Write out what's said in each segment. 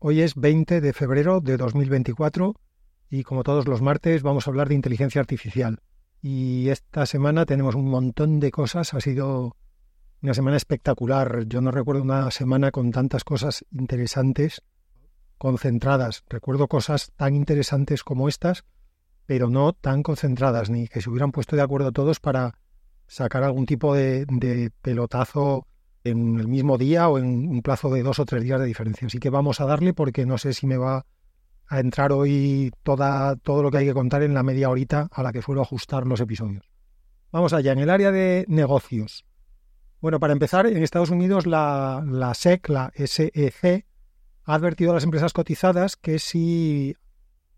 Hoy es 20 de febrero de 2024 y como todos los martes vamos a hablar de inteligencia artificial. Y esta semana tenemos un montón de cosas, ha sido una semana espectacular. Yo no recuerdo una semana con tantas cosas interesantes concentradas. Recuerdo cosas tan interesantes como estas, pero no tan concentradas, ni que se hubieran puesto de acuerdo todos para sacar algún tipo de, de pelotazo en el mismo día o en un plazo de dos o tres días de diferencia. Así que vamos a darle porque no sé si me va a entrar hoy toda, todo lo que hay que contar en la media horita a la que suelo ajustar los episodios. Vamos allá, en el área de negocios. Bueno, para empezar, en Estados Unidos la, la SEC, la SEC, ha advertido a las empresas cotizadas que si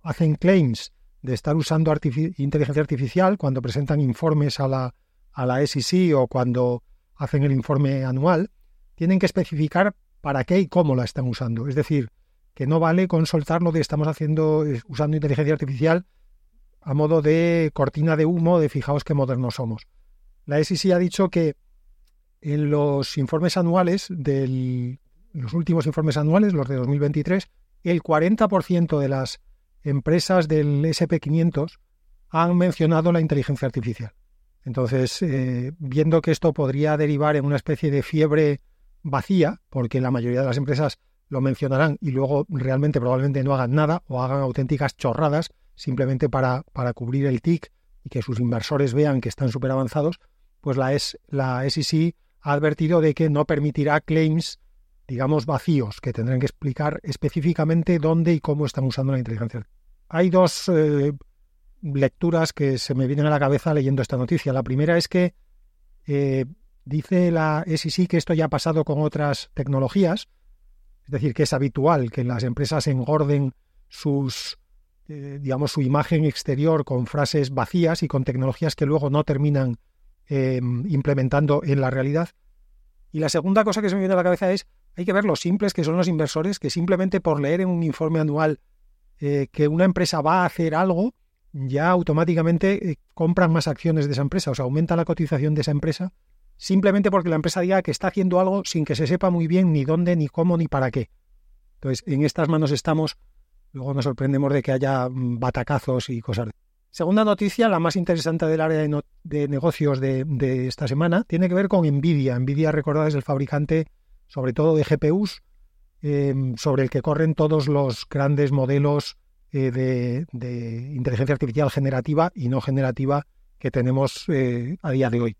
hacen claims de estar usando inteligencia artificial cuando presentan informes a la, a la SEC o cuando hacen el informe anual, tienen que especificar para qué y cómo la están usando. Es decir, que no vale con soltarlo de estamos haciendo, eh, usando inteligencia artificial a modo de cortina de humo de fijaos qué modernos somos. La SEC ha dicho que en los informes anuales del los últimos informes anuales, los de 2023, el 40% de las empresas del SP500 han mencionado la inteligencia artificial. Entonces, eh, viendo que esto podría derivar en una especie de fiebre vacía, porque la mayoría de las empresas lo mencionarán y luego realmente probablemente no hagan nada o hagan auténticas chorradas simplemente para, para cubrir el TIC y que sus inversores vean que están súper avanzados, pues la, es, la SEC ha advertido de que no permitirá claims, digamos, vacíos, que tendrán que explicar específicamente dónde y cómo están usando la inteligencia. Hay dos eh, lecturas que se me vienen a la cabeza leyendo esta noticia. La primera es que eh, dice la SEC que esto ya ha pasado con otras tecnologías, es decir, que es habitual que las empresas engorden sus, eh, digamos, su imagen exterior con frases vacías y con tecnologías que luego no terminan em, implementando en la realidad. Y la segunda cosa que se me viene a la cabeza es, hay que ver lo simples que son los inversores, que simplemente por leer en un informe anual eh, que una empresa va a hacer algo, ya automáticamente eh, compran más acciones de esa empresa, o sea, aumenta la cotización de esa empresa, simplemente porque la empresa diga que está haciendo algo sin que se sepa muy bien ni dónde, ni cómo, ni para qué. Entonces, en estas manos estamos, luego nos sorprendemos de que haya mm, batacazos y cosas. Segunda noticia, la más interesante del área de, negocios de, esta semana, tiene que ver con Nvidia. Nvidia, recordad, es el fabricante sobre todo de GPUs, eh, sobre el que corren todos los grandes modelos eh, de, inteligencia artificial generativa y no generativa que tenemos eh, a día de hoy.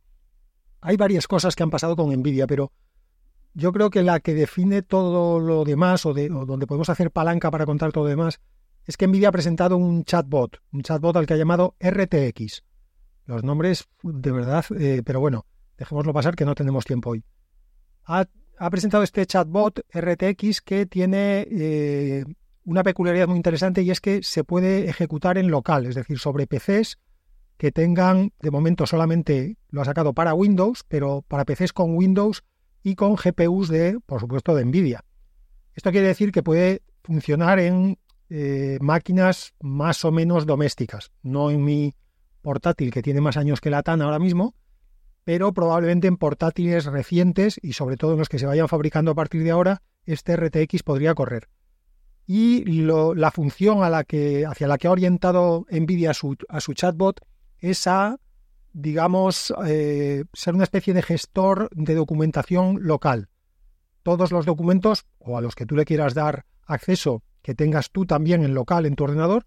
Hay varias cosas que han pasado con Nvidia, pero yo creo que la que define todo lo demás o, de, donde podemos hacer palanca para contar todo lo demás es que Nvidia ha presentado un chatbot, un chatbot al que ha llamado RTX. Los nombres, de verdad, eh, pero bueno, dejémoslo pasar que no tenemos tiempo hoy. Ha, presentado este chatbot RTX que tiene una peculiaridad muy interesante y es que se puede ejecutar en local, es decir, sobre PCs que tengan, de momento solamente lo ha sacado para Windows, pero para PCs con Windows y con GPUs de, por supuesto, de Nvidia. Esto quiere decir que puede funcionar en eh, máquinas más o menos domésticas, no en mi portátil que tiene más años que la TAN ahora mismo, pero probablemente en portátiles recientes y sobre todo en los que se vayan fabricando a partir de ahora, este RTX podría correr y la función a la que, hacia la que ha orientado NVIDIA a su, a su chatbot es a, digamos, eh, ser una especie de gestor de documentación local. Todos los documentos, o a los que tú le quieras dar acceso, que tengas tú también en local en tu ordenador,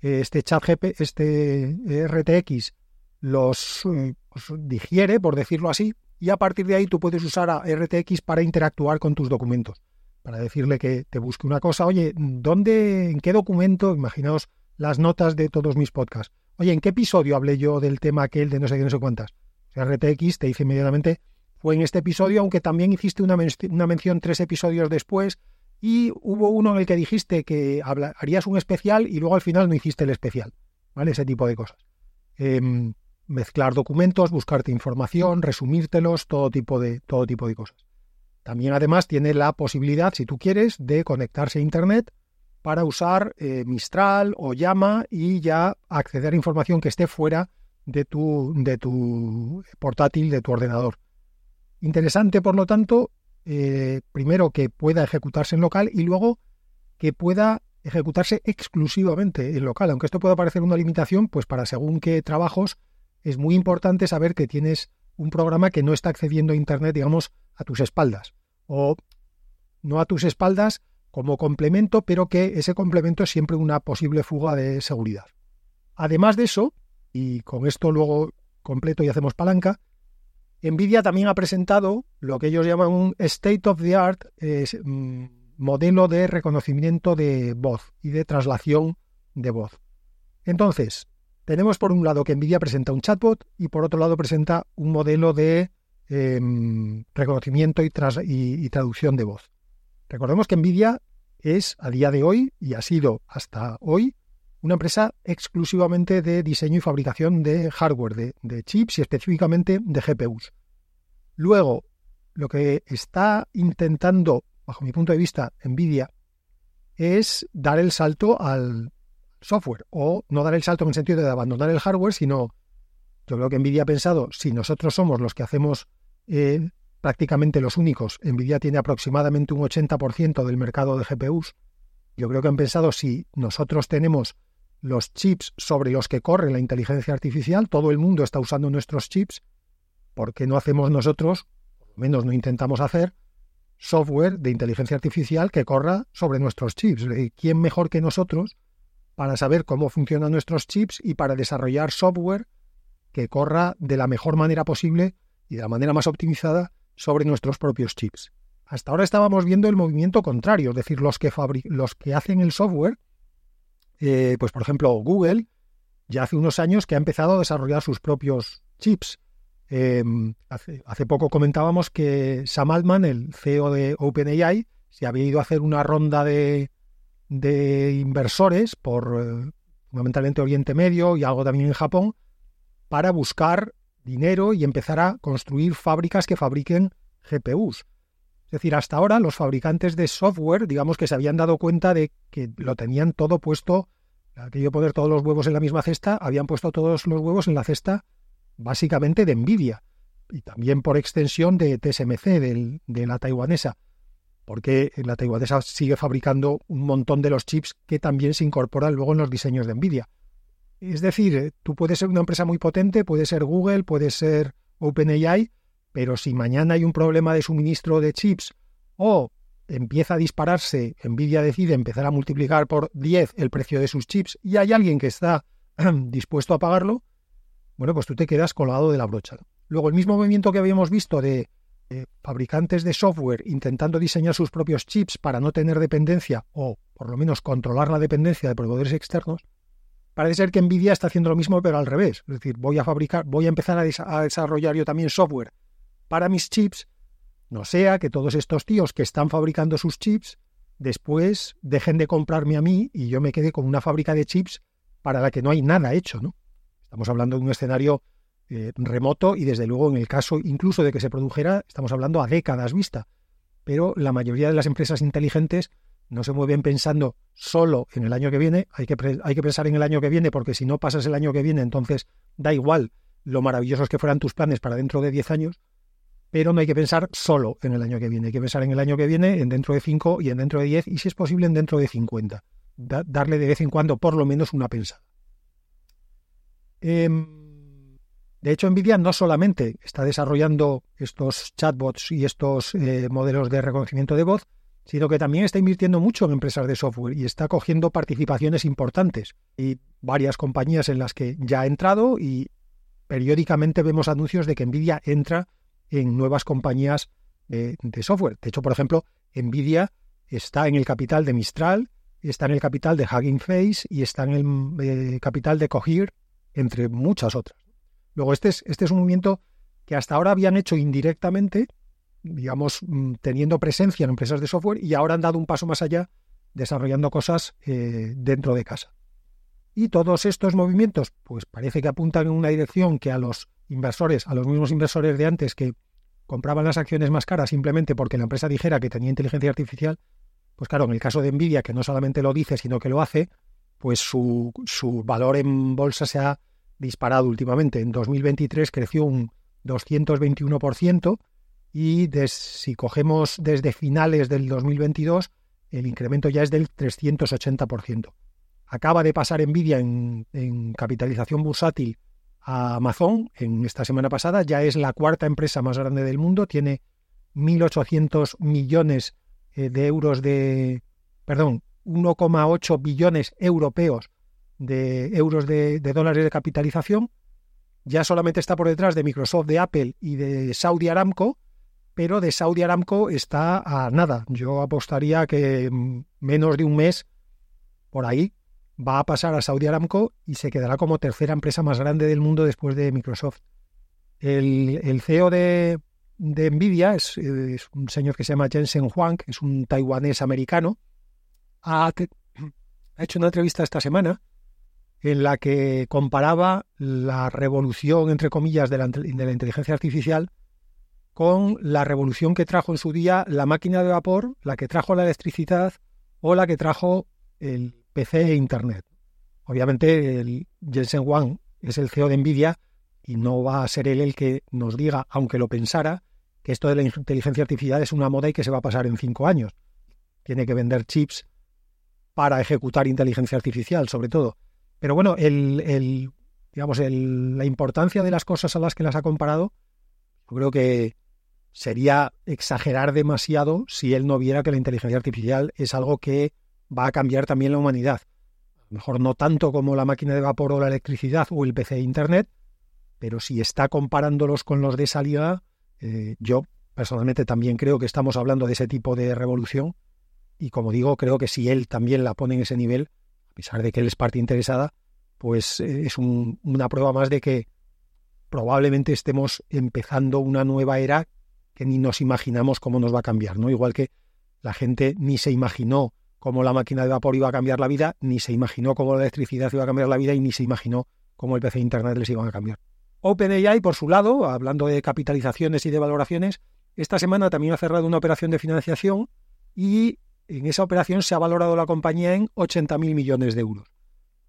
eh, este chat GP, este eh, RTX los, los digiere, por decirlo así, y a partir de ahí tú puedes usar a RTX para interactuar con tus documentos para decirle que te busque una cosa. Oye, ¿dónde, en qué documento? Imaginaos las notas de todos mis podcasts. Oye, ¿en qué episodio hablé yo del tema aquel de no sé qué, no sé cuántas? RTX te dice inmediatamente, fue en este episodio, aunque también hiciste una, una mención tres episodios después y hubo uno en el que dijiste que harías un especial y luego al final no hiciste el especial. ¿Vale? Ese tipo de cosas. Em, mezclar documentos, buscarte información, resumírtelos, todo tipo de, todo tipo de cosas. También además tiene la posibilidad, si tú quieres, de conectarse a Internet para usar eh, Mistral o Llama y ya acceder a información que esté fuera de tu, de tu portátil, de tu ordenador. Interesante, por lo tanto, eh, primero que pueda ejecutarse en local y luego que pueda ejecutarse exclusivamente en local. Aunque esto pueda parecer una limitación, pues para según qué trabajos es muy importante saber que tienes un programa que no está accediendo a Internet, digamos, a tus espaldas. O no a tus espaldas como complemento, pero que ese complemento es siempre una posible fuga de seguridad. Además de eso, y con esto luego completo y hacemos palanca, Nvidia también ha presentado lo que ellos llaman un state of the art mm, modelo de reconocimiento de voz y de traslación de voz. Entonces, tenemos por un lado que Nvidia presenta un chatbot y por otro lado presenta un modelo de em, reconocimiento y, y traducción de voz. Recordemos que Nvidia es a día de hoy y ha sido hasta hoy una empresa exclusivamente de diseño y fabricación de hardware, de, chips y específicamente de GPUs. Luego, lo que está intentando, bajo mi punto de vista, Nvidia, es dar el salto al software, o no dar el salto en el sentido de abandonar el hardware, sino yo creo que Nvidia ha pensado, si nosotros somos los que hacemos eh, prácticamente los únicos, Nvidia tiene aproximadamente un 80% del mercado de GPUs, yo creo que han pensado, si nosotros tenemos los chips sobre los que corre la inteligencia artificial, todo el mundo está usando nuestros chips, ¿por qué no hacemos nosotros, por lo menos no intentamos hacer, software de inteligencia artificial que corra sobre nuestros chips? ¿Quién mejor que nosotros para saber cómo funcionan nuestros chips y para desarrollar software que corra de la mejor manera posible y de la manera más optimizada sobre nuestros propios chips? Hasta ahora estábamos viendo el movimiento contrario, es decir, los que, hacen el software eh, pues por ejemplo, Google ya hace unos años que ha empezado a desarrollar sus propios chips. Em, hace, poco comentábamos que Sam Altman, el CEO de OpenAI, se había ido a hacer una ronda de, inversores por eh, fundamentalmente Oriente Medio y algo también en Japón para buscar dinero y empezar a construir fábricas que fabriquen GPUs. Es decir, hasta ahora los fabricantes de software, digamos que se habían dado cuenta de que lo tenían todo puesto, aquello poner todos los huevos en la misma cesta, habían puesto todos los huevos en la cesta básicamente de Nvidia y también por extensión de TSMC, de la taiwanesa, porque la taiwanesa sigue fabricando un montón de los chips que también se incorporan luego en los diseños de Nvidia. Es decir, tú puedes ser una empresa muy potente, puede ser Google, puede ser OpenAI, pero si mañana hay un problema de suministro de chips o empieza a dispararse, Nvidia decide empezar a multiplicar por 10 el precio de sus chips y hay alguien que está dispuesto a pagarlo, bueno, pues tú te quedas colgado de la brocha. Luego, el mismo movimiento que habíamos visto de fabricantes de software intentando diseñar sus propios chips para no tener dependencia o por lo menos controlar la dependencia de proveedores externos, parece ser que Nvidia está haciendo lo mismo pero al revés. Es decir, voy a fabricar, voy a empezar a desarrollar yo también software para mis chips, no sea que todos estos tíos que están fabricando sus chips después dejen de comprarme a mí y yo me quede con una fábrica de chips para la que no hay nada hecho, ¿no? Estamos hablando de un escenario eh, remoto y desde luego en el caso incluso de que se produjera, estamos hablando a décadas vista. Pero la mayoría de las empresas inteligentes no se mueven pensando solo en el año que viene, hay que, hay que pensar en el año que viene porque si no pasas el año que viene entonces da igual lo maravillosos que fueran tus planes para dentro de 10 años, pero no hay que pensar solo en el año que viene, hay que pensar en el año que viene, en dentro de 5 y en dentro de 10 y si es posible en dentro de 50. darle de vez en cuando por lo menos una pensada. Em, de hecho, Nvidia no solamente está desarrollando estos chatbots y estos eh, modelos de reconocimiento de voz, sino que también está invirtiendo mucho en empresas de software y está cogiendo participaciones importantes. Y varias compañías en las que ya ha entrado y periódicamente vemos anuncios de que Nvidia entra en nuevas compañías de, software. De hecho, por ejemplo, Nvidia está en el capital de Mistral, está en el capital de Hugging Face y está en el eh, capital de Cohere, entre muchas otras. Luego, este es, este es un movimiento que hasta ahora habían hecho indirectamente, digamos, mm, teniendo presencia en empresas de software y ahora han dado un paso más allá desarrollando cosas eh, dentro de casa. Y todos estos movimientos, pues parece que apuntan en una dirección que a los inversores, a los mismos inversores de antes que compraban las acciones más caras simplemente porque la empresa dijera que tenía inteligencia artificial, pues claro, en el caso de Nvidia, que no solamente lo dice, sino que lo hace, pues su, su valor en bolsa se ha disparado últimamente. En 2023 creció un 221% y si cogemos desde finales del 2022 el incremento ya es del 380%. Acaba de pasar Nvidia en, en capitalización bursátil a Amazon en esta semana pasada, ya es la cuarta empresa más grande del mundo, tiene 1.800 millones eh, de euros de, perdón, 1,8 billones europeos de euros de, dólares de capitalización. Ya solamente está por detrás de Microsoft, de Apple y de Saudi Aramco, pero de Saudi Aramco está a nada. Yo apostaría que menos de un mes por ahí va a pasar a Saudi Aramco y se quedará como tercera empresa más grande del mundo después de Microsoft. El, CEO de, Nvidia es, un señor que se llama Jensen Huang, es un taiwanés americano. Ha, hecho una entrevista esta semana en la que comparaba la revolución, entre comillas, de la, de la inteligencia artificial con la revolución que trajo en su día la máquina de vapor, la que trajo la electricidad o la que trajo el PC e Internet. Obviamente, el Jensen Huang es el CEO de Nvidia y no va a ser él el que nos diga, aunque lo pensara, que esto de la inteligencia artificial es una moda y que se va a pasar en cinco años. Tiene que vender chips para ejecutar inteligencia artificial, sobre todo. Pero bueno, el, digamos, la importancia de las cosas a las que las ha comparado, yo creo que sería exagerar demasiado si él no viera que la inteligencia artificial es algo que va a cambiar también la humanidad. A lo mejor no tanto como la máquina de vapor o la electricidad o el PC e Internet, pero si está comparándolos con los de salida, eh, yo personalmente también creo que estamos hablando de ese tipo de revolución y como digo, creo que si él también la pone en ese nivel, a pesar de que él es parte interesada, pues eh, es una prueba más de que probablemente estemos empezando una nueva era que ni nos imaginamos cómo nos va a cambiar, ¿no? Igual que la gente ni se imaginó cómo la máquina de vapor iba a cambiar la vida, ni se imaginó cómo la electricidad iba a cambiar la vida y ni se imaginó cómo el PC e Internet les iba a cambiar. OpenAI, por su lado, hablando de capitalizaciones y de valoraciones, esta semana también ha cerrado una operación de financiación y en esa operación se ha valorado la compañía en 80.000 millones de euros.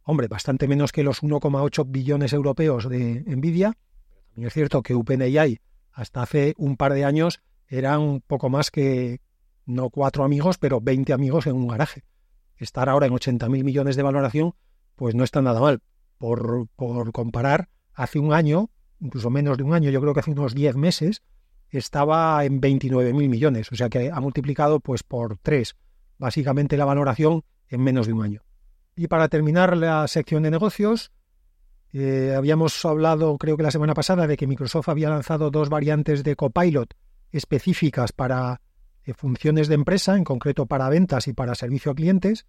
Hombre, bastante menos que los 1,8 billones europeos de Nvidia. También es cierto que OpenAI hasta hace un par de años era un poco más que, no cuatro amigos, pero 20 amigos en un garaje. Estar ahora en 80.000 millones de valoración, pues no está nada mal. Por, comparar, hace un año, incluso menos de un año, yo creo que hace unos 10 meses, estaba en 29.000 millones. O sea que ha multiplicado pues por tres, básicamente la valoración en menos de un año. Y para terminar la sección de negocios, eh, habíamos hablado, creo que la semana pasada, de que Microsoft había lanzado dos variantes de Copilot específicas para eh, funciones de empresa, en concreto para ventas y para servicio a clientes.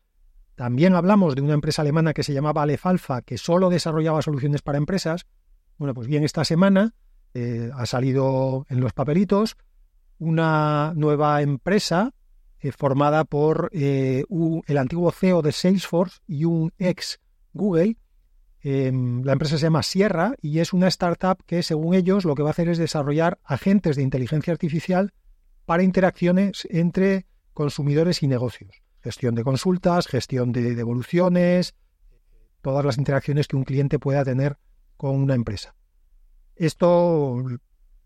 También hablamos de una empresa alemana que se llamaba Alefalfa, que solo desarrollaba soluciones para empresas. Bueno, pues bien, esta semana eh, ha salido en los papelitos una nueva empresa eh, formada por el antiguo CEO de Salesforce y un ex Google. Em, la empresa se llama Sierra y es una startup que, según ellos, lo que va a hacer es desarrollar agentes de inteligencia artificial para interacciones entre consumidores y negocios. Gestión de consultas, gestión de devoluciones, todas las interacciones que un cliente pueda tener con una empresa. Esto,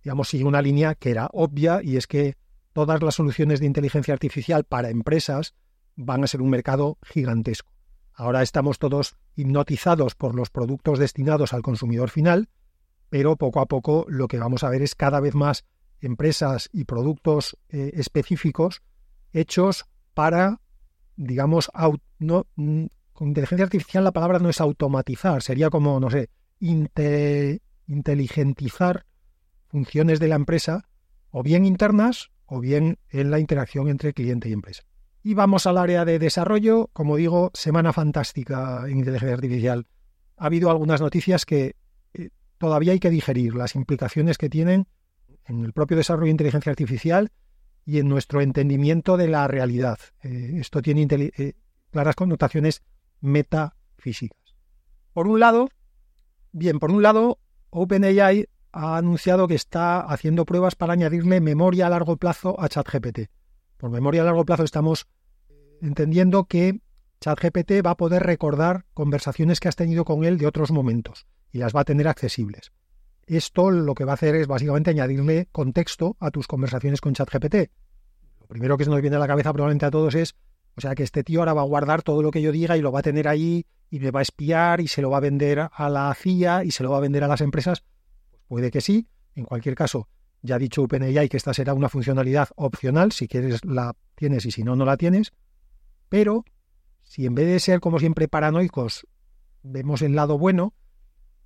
digamos, sigue una línea que era obvia y es que todas las soluciones de inteligencia artificial para empresas van a ser un mercado gigantesco. Ahora estamos todos hipnotizados por los productos destinados al consumidor final, pero poco a poco lo que vamos a ver es cada vez más empresas y productos eh, específicos hechos para, digamos, no, mm, con inteligencia artificial la palabra no es automatizar, sería como, no sé, inteligentizar funciones de la empresa, o bien internas, o bien en la interacción entre cliente y empresa. Y vamos al área de desarrollo, como digo, semana fantástica en inteligencia artificial. Ha habido algunas noticias que eh, todavía hay que digerir, las implicaciones que tienen en el propio desarrollo de inteligencia artificial y en nuestro entendimiento de la realidad. Eh, esto tiene eh, claras connotaciones metafísicas. Por un lado, bien, por un lado, OpenAI ha anunciado que está haciendo pruebas para añadirle memoria a largo plazo a ChatGPT. Por memoria a largo plazo estamos entendiendo que ChatGPT va a poder recordar conversaciones que has tenido con él de otros momentos y las va a tener accesibles. Esto lo que va a hacer es básicamente añadirle contexto a tus conversaciones con ChatGPT. Lo primero que se nos viene a la cabeza probablemente a todos es O sea que este tío ahora va a guardar todo lo que yo diga y lo va a tener ahí y me va a espiar y se lo va a vender a la CIA y se lo va a vender a las empresas. Puede que sí. En cualquier caso, ya ha dicho OpenAI que esta será una funcionalidad opcional. Si quieres la tienes y si no, no la tienes. Pero si en vez de ser como siempre paranoicos, vemos el lado bueno,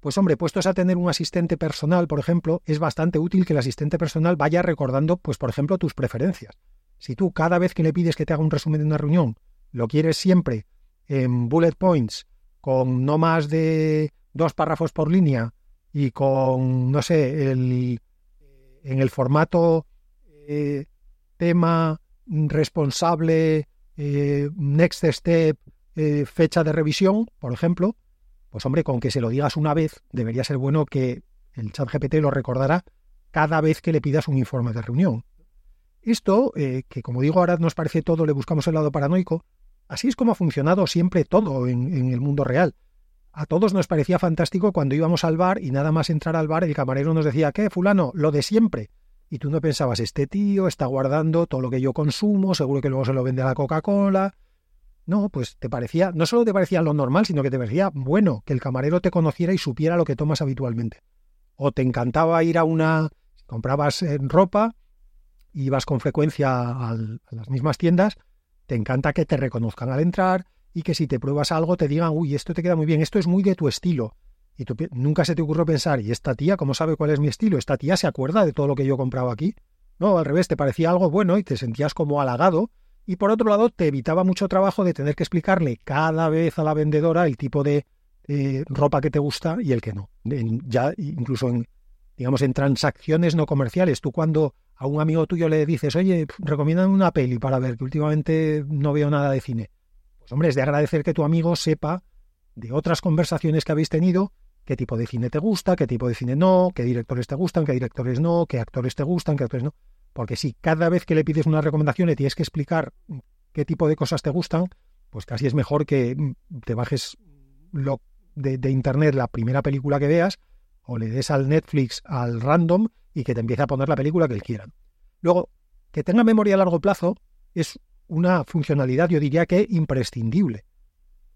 pues hombre, puestos a tener un asistente personal, por ejemplo, es bastante útil que el asistente personal vaya recordando, pues por ejemplo, tus preferencias. Si tú cada vez que le pides que te haga un resumen de una reunión, lo quieres siempre en bullet points, con no más de dos párrafos por línea y con, no sé, el, en el formato eh, tema responsable, eh, next step, eh, fecha de revisión, por ejemplo, pues hombre, con que se lo digas una vez, debería ser bueno que el chat GPT lo recordará cada vez que le pidas un informe de reunión. Esto, que como digo ahora nos parece todo, le buscamos el lado paranoico, así es como ha funcionado siempre todo en, en el mundo real. A todos nos parecía fantástico cuando íbamos al bar y nada más entrar al bar el camarero nos decía, ¿qué, fulano? Lo de siempre. Y tú no pensabas, este tío está guardando todo lo que yo consumo, seguro que luego se lo vende a la Coca-Cola, no, pues te parecía, no solo te parecía lo normal, sino que te parecía bueno que el camarero te conociera y supiera lo que tomas habitualmente. O te encantaba ir a una, comprabas eh, ropa, ibas con frecuencia a las mismas tiendas, te encanta que te reconozcan al entrar y que si te pruebas algo te digan, uy, esto te queda muy bien, esto es muy de tu estilo. Y nunca se te ocurrió pensar, ¿y esta tía cómo sabe cuál es mi estilo? ¿Esta tía se acuerda de todo lo que yo he comprado aquí? No, al revés, te parecía algo bueno y te sentías como halagado y por otro lado, te evitaba mucho trabajo de tener que explicarle cada vez a la vendedora el tipo de eh, ropa que te gusta y el que no. ya incluso en, digamos, en transacciones no comerciales. Tú cuando a un amigo tuyo le dices, oye, recomiendan una peli para ver, que últimamente no veo nada de cine. Hombre, es de agradecer que tu amigo sepa de otras conversaciones que habéis tenido qué tipo de cine te gusta, qué tipo de cine no, qué directores te gustan, qué directores no, qué actores te gustan, qué actores no. Porque si cada vez que le pides una recomendación le tienes que explicar qué tipo de cosas te gustan, pues casi es mejor que te bajes lo de, internet la primera película que veas o le des al Netflix al random y que te empiece a poner la película que él quieran. Luego, que tenga memoria a largo plazo es una funcionalidad, yo diría que imprescindible.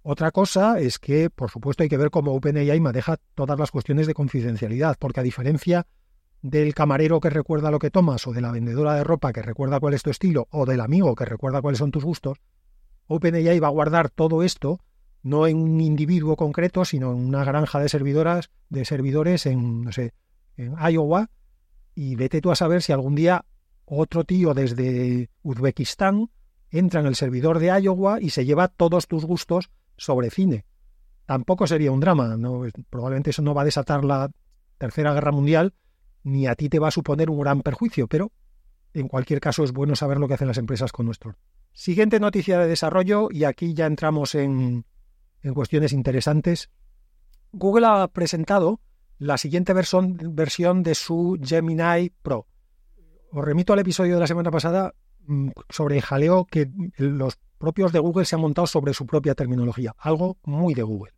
Otra cosa es que, por supuesto, hay que ver cómo OpenAI maneja todas las cuestiones de confidencialidad, porque a diferencia del camarero que recuerda lo que tomas, o de la vendedora de ropa que recuerda cuál es tu estilo, o del amigo que recuerda cuáles son tus gustos, OpenAI va a guardar todo esto no en un individuo concreto, sino en una granja de servidoras, de servidores en, no sé, en Iowa, y vete tú a saber si algún día otro tío desde Uzbekistán entra en el servidor de Iowa y se lleva todos tus gustos sobre cine. Tampoco sería un drama, ¿no? probablemente eso no va a desatar la Tercera Guerra Mundial, ni a ti te va a suponer un gran perjuicio, pero en cualquier caso es bueno saber lo que hacen las empresas con nuestro. Siguiente noticia de desarrollo, y aquí ya entramos en, en cuestiones interesantes. Google ha presentado la siguiente versión, versión de su Gemini Pro. Os remito al episodio de la semana pasada sobre el jaleo que los propios de Google se han montado sobre su propia terminología, algo muy de Google.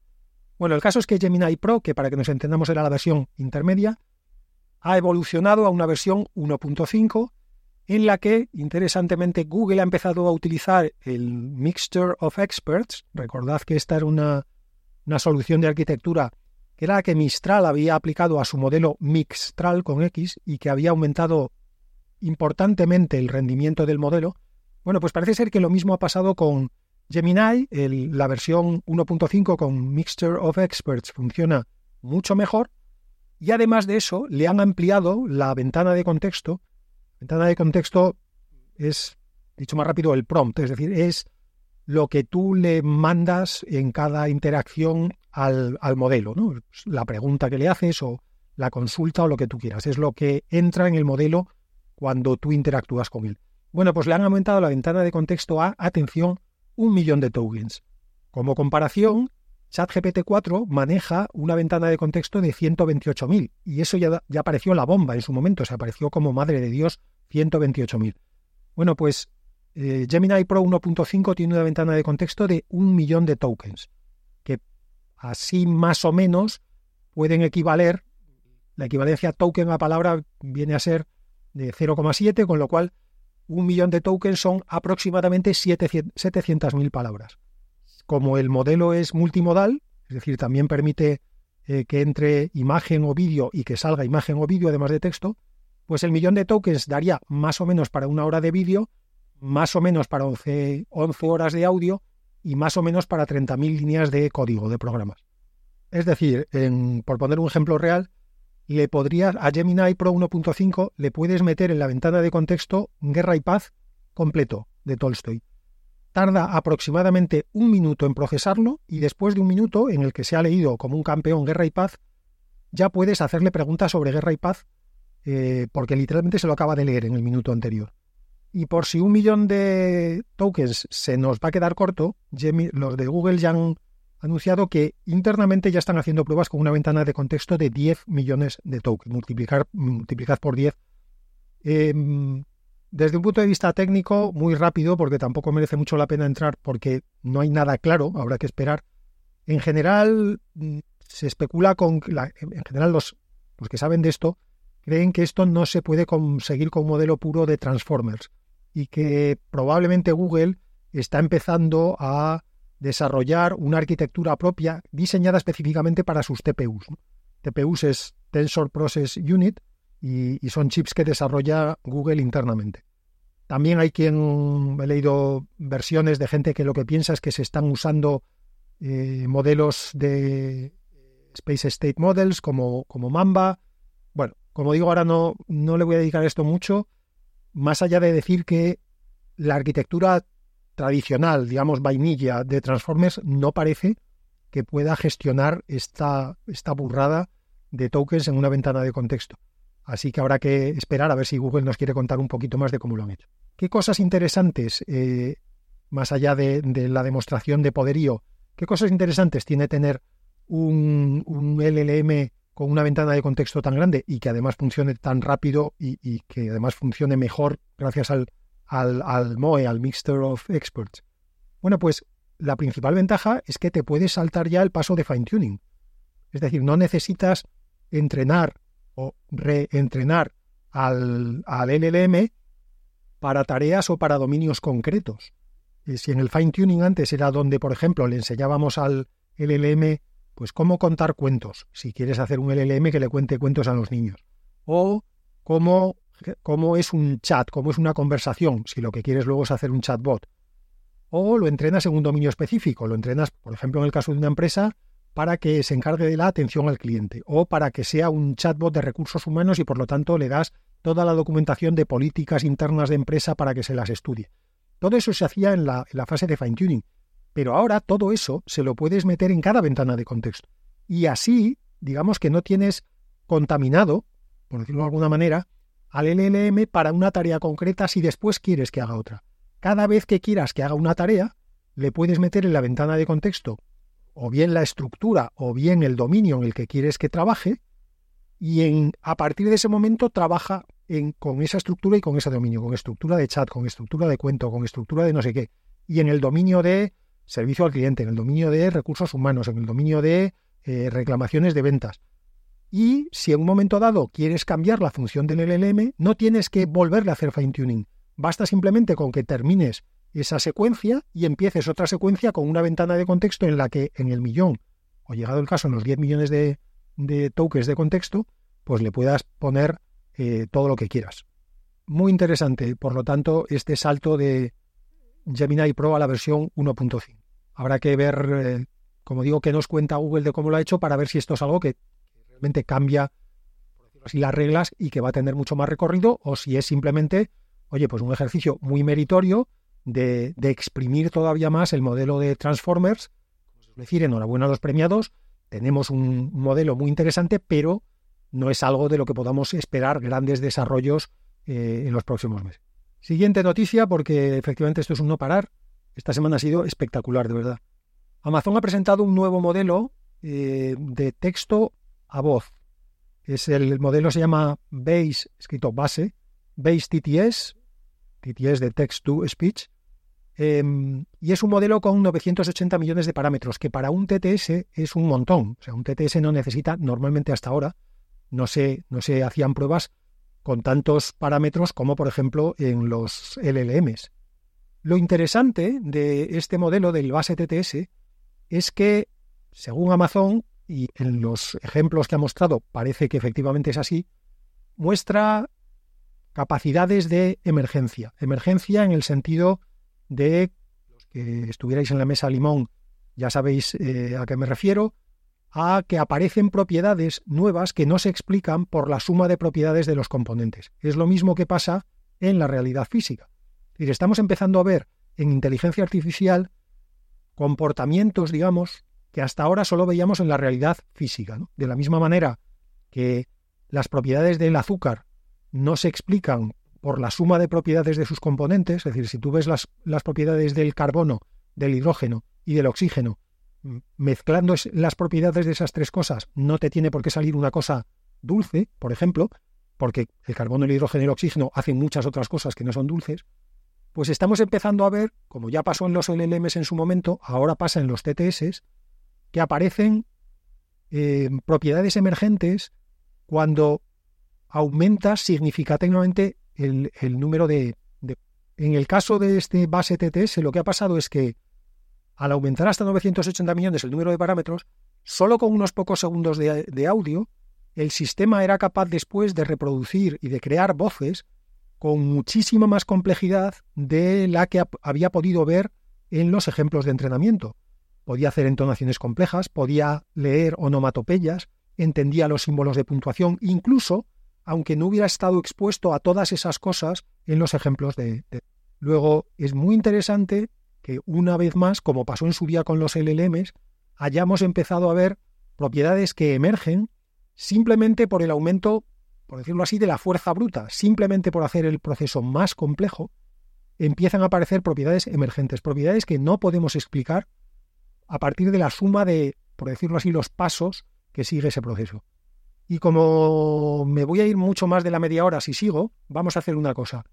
Bueno, el caso es que Gemini Pro, que para que nos entendamos era la versión intermedia, ha evolucionado a una versión 1.5 en la que, interesantemente, Google ha empezado a utilizar el Mixture of Experts. Recordad que esta era una, una solución de arquitectura que era la que Mistral había aplicado a su modelo Mixtral con X y que había aumentado importantemente el rendimiento del modelo. Bueno, pues parece ser que lo mismo ha pasado con Gemini. la versión 1.5 con Mixture of Experts funciona mucho mejor y además de eso, le han ampliado la ventana de contexto. Ventana de contexto es, dicho más rápido, el prompt, es decir, es lo que tú le mandas en cada interacción al, al modelo, ¿no? La pregunta que le haces o la consulta o lo que tú quieras. Es lo que entra en el modelo cuando tú interactúas con él. Bueno, pues le han aumentado la ventana de contexto a, atención, un millón de tokens. Como comparación, ChatGPT 4 maneja una ventana de contexto de 128.000 y eso ya, ya apareció la bomba en su momento, se apareció como madre de Dios 128.000. Bueno, pues eh, Gemini Pro 1.5 tiene una ventana de contexto de un millón de tokens, que así más o menos pueden equivaler, la equivalencia token a palabra viene a ser de 0,7, con lo cual un millón de tokens son aproximadamente 700.000 palabras. Como el modelo es multimodal, es decir, también permite eh, que entre imagen o vídeo y que salga imagen o vídeo además de texto, pues el millón de tokens daría más o menos para una hora de vídeo, más o menos para 11, 11 horas de audio y más o menos para 30.000 líneas de código de programas. Es decir, por poner un ejemplo real, le podrías a Gemini Pro 1.5 le puedes meter en la ventana de contexto Guerra y Paz completo de Tolstoy. Tarda aproximadamente un minuto en procesarlo y después de un minuto en el que se ha leído como un campeón Guerra y Paz, ya puedes hacerle preguntas sobre Guerra y Paz eh, porque literalmente se lo acaba de leer en el minuto anterior. Y por si un millón de tokens se nos va a quedar corto, los de Google ya han anunciado que internamente ya están haciendo pruebas con una ventana de contexto de 10 millones de tokens, multiplicar, multiplicad por 10. Em, desde un punto de vista técnico, muy rápido, porque tampoco merece mucho la pena entrar porque no hay nada claro, habrá que esperar. En general, mm, se especula con... En general, los, los que saben de esto creen que esto no se puede conseguir con un modelo puro de Transformers y que probablemente Google está empezando a desarrollar una arquitectura propia diseñada específicamente para sus TPUs. TPUs es Tensor Process Unit y, son chips que desarrolla Google internamente. También hay quien, he leído versiones de gente que lo que piensa es que se están usando eh, modelos de Space State Models como, como Mamba. Bueno, como digo, ahora no, no le voy a dedicar esto mucho, más allá de decir que la arquitectura tradicional, digamos, vainilla de Transformers, no parece que pueda gestionar esta, esta burrada de tokens en una ventana de contexto. Así que habrá que esperar a ver si Google nos quiere contar un poquito más de cómo lo han hecho. ¿Qué cosas interesantes, eh, más allá de, la demostración de poderío, qué cosas interesantes tiene tener un, un, LLM con una ventana de contexto tan grande y que además funcione tan rápido y que además funcione mejor gracias al, al, MOE, al Mixture of Experts? Bueno, pues la principal ventaja es que te puedes saltar ya el paso de fine tuning. Es decir, no necesitas entrenar o reentrenar al, al LLM para tareas o para dominios concretos. Si en el fine tuning antes era donde, por ejemplo, le enseñábamos al LLM pues cómo contar cuentos, si quieres hacer un LLM que le cuente cuentos a los niños, o cómo cómo es un chat, cómo es una conversación, si lo que quieres luego es hacer un chatbot. O lo entrenas en un dominio específico, lo entrenas, por ejemplo, en el caso de una empresa, para que se encargue de la atención al cliente, o para que sea un chatbot de recursos humanos y por lo tanto le das toda la documentación de políticas internas de empresa para que se las estudie. Todo eso se hacía en la, en la fase de fine-tuning, pero ahora todo eso se lo puedes meter en cada ventana de contexto. Y así, digamos que no tienes contaminado, por decirlo de alguna manera, al LLM para una tarea concreta si después quieres que haga otra. Cada vez que quieras que haga una tarea, le puedes meter en la ventana de contexto o bien la estructura o bien el dominio en el que quieres que trabaje y en, a partir de ese momento trabaja en, con esa estructura y con ese dominio, con estructura de chat, con estructura de cuento, con estructura de no sé qué. Y en el dominio de servicio al cliente, en el dominio de recursos humanos, en el dominio de eh, reclamaciones de ventas. Y si en un momento dado quieres cambiar la función del LLM, no tienes que volverle a hacer fine tuning. Basta simplemente con que termines esa secuencia y empieces otra secuencia con una ventana de contexto en la que en el millón, o llegado el caso en los 10 millones de, tokens de contexto, pues le puedas poner eh, todo lo que quieras. Muy interesante, por lo tanto, este salto de Gemini Pro a la versión 1.5. Habrá que ver, eh, como digo, qué nos cuenta Google de cómo lo ha hecho para ver si esto es algo que cambia, las reglas y que va a tener mucho más recorrido, o si es simplemente, oye, pues un ejercicio muy meritorio de, exprimir todavía más el modelo de Transformers. Es decir, enhorabuena a los premiados, tenemos un modelo muy interesante, pero no es algo de lo que podamos esperar grandes desarrollos eh, en los próximos meses. Siguiente noticia, porque efectivamente esto es un no parar. Esta semana ha sido espectacular, de verdad. Amazon ha presentado un nuevo modelo eh, de texto a voz. Es el modelo se llama Base, escrito base, Base TTS, TTS de Text to Speech, em, y es un modelo con 980 millones de parámetros, que para un TTS es un montón. O sea, un TTS no necesita, normalmente hasta ahora, no se, no se hacían pruebas con tantos parámetros como por ejemplo en los LLMs. Lo interesante de este modelo del base TTS es que, según Amazon, y en los ejemplos que ha mostrado parece que efectivamente es así, muestra capacidades de emergencia. Emergencia en el sentido de los que estuvierais en la mesa limón, ya sabéis eh, a qué me refiero, a que aparecen propiedades nuevas que no se explican por la suma de propiedades de los componentes. Es lo mismo que pasa en la realidad física. Es estamos empezando a ver en inteligencia artificial comportamientos, digamos, que hasta ahora solo veíamos en la realidad física. De la misma manera que las propiedades del azúcar no se explican por la suma de propiedades de sus componentes, es decir, si tú ves las, las propiedades del carbono, del hidrógeno y del oxígeno, mezclando las propiedades de esas tres cosas, no te tiene por qué salir una cosa dulce, por ejemplo, porque el carbono, el hidrógeno y el oxígeno hacen muchas otras cosas que no son dulces, pues estamos empezando a ver, como ya pasó en los LLMs en su momento, ahora pasa en los TTS, que aparecen eh, propiedades emergentes cuando aumenta significativamente el, número de, En el caso de este base TTS, lo que ha pasado es que al aumentar hasta 980 millones el número de parámetros, solo con unos pocos segundos de, audio, el sistema era capaz después de reproducir y de crear voces con muchísima más complejidad de la que había podido ver en los ejemplos de entrenamiento. Podía hacer entonaciones complejas, podía leer onomatopeyas, entendía los símbolos de puntuación, incluso aunque no hubiera estado expuesto a todas esas cosas en los ejemplos de... Luego, es muy interesante que una vez más, como pasó en su día con los LLMs, hayamos empezado a ver propiedades que emergen simplemente por el aumento, por decirlo así, de la fuerza bruta, simplemente por hacer el proceso más complejo, empiezan a aparecer propiedades emergentes, propiedades que no podemos explicar a partir de la suma de, por decirlo así, los pasos que sigue ese proceso. Y como me voy a ir mucho más de la media hora si sigo, vamos a hacer una cosa.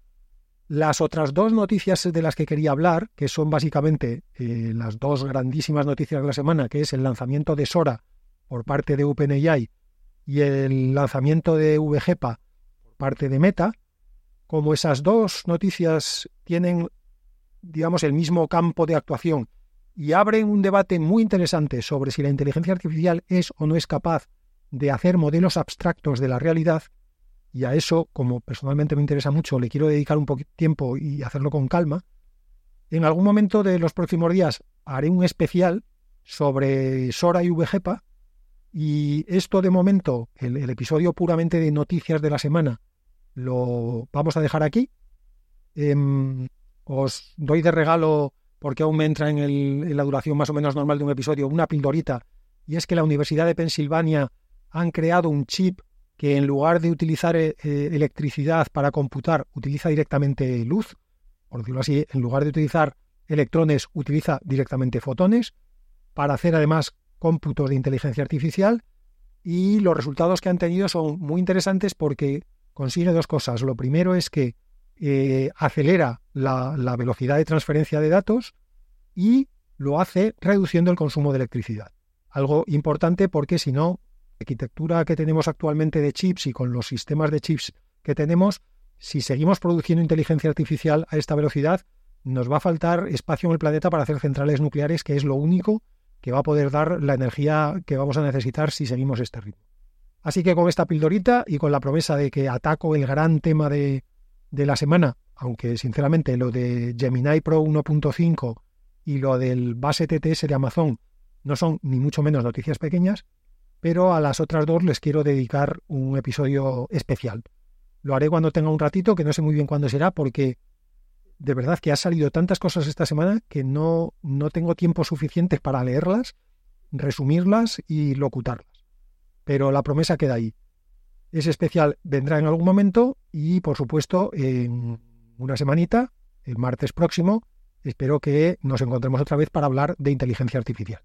Las otras dos noticias de las que quería hablar, que son básicamente eh, las dos grandísimas noticias de la semana, que es el lanzamiento de Sora por parte de OpenAI y el lanzamiento de VGPA por parte de Meta, como esas dos noticias tienen, digamos, el mismo campo de actuación y abren un debate muy interesante sobre si la inteligencia artificial es o no es capaz de hacer modelos abstractos de la realidad, y a eso, como personalmente me interesa mucho, le quiero dedicar un de tiempo y hacerlo con calma, en algún momento de los próximos días haré un especial sobre Sora y VGPA y esto de momento, el, episodio puramente de noticias de la semana, lo vamos a dejar aquí. Em, os doy de regalo, porque aún me entra en, la duración más o menos normal de un episodio, una pildorita, y es que la Universidad de Pensilvania han creado un chip que en lugar de utilizar eh, eh, electricidad para computar, utiliza directamente luz, por decirlo así, en lugar de utilizar electrones, utiliza directamente fotones, para hacer además cómputos de inteligencia artificial, y los resultados que han tenido son muy interesantes porque consigue dos cosas. Lo primero es que eh, acelera la, la velocidad de transferencia de datos y lo hace reduciendo el consumo de electricidad. Algo importante porque si no, arquitectura que tenemos actualmente de chips y con los sistemas de chips que tenemos, si seguimos produciendo inteligencia artificial a esta velocidad, nos va a faltar espacio en el planeta para hacer centrales nucleares, que es lo único que va a poder dar la energía que vamos a necesitar si seguimos este ritmo. Así que con esta pildorita y con la promesa de que ataco el gran tema de, de la semana, aunque sinceramente lo de Gemini Pro 1.5 y lo del base TTS de Amazon no son ni mucho menos noticias pequeñas, pero a las otras dos les quiero dedicar un episodio especial. Lo haré cuando tenga un ratito, que no sé muy bien cuándo será, porque de verdad que ha salido tantas cosas esta semana que no, no tengo tiempo suficiente para leerlas, resumirlas y locutarlas. Pero la promesa queda ahí. Ese especial vendrá en algún momento y, por supuesto, en una semanita, el martes próximo, espero que nos encontremos otra vez para hablar de inteligencia artificial.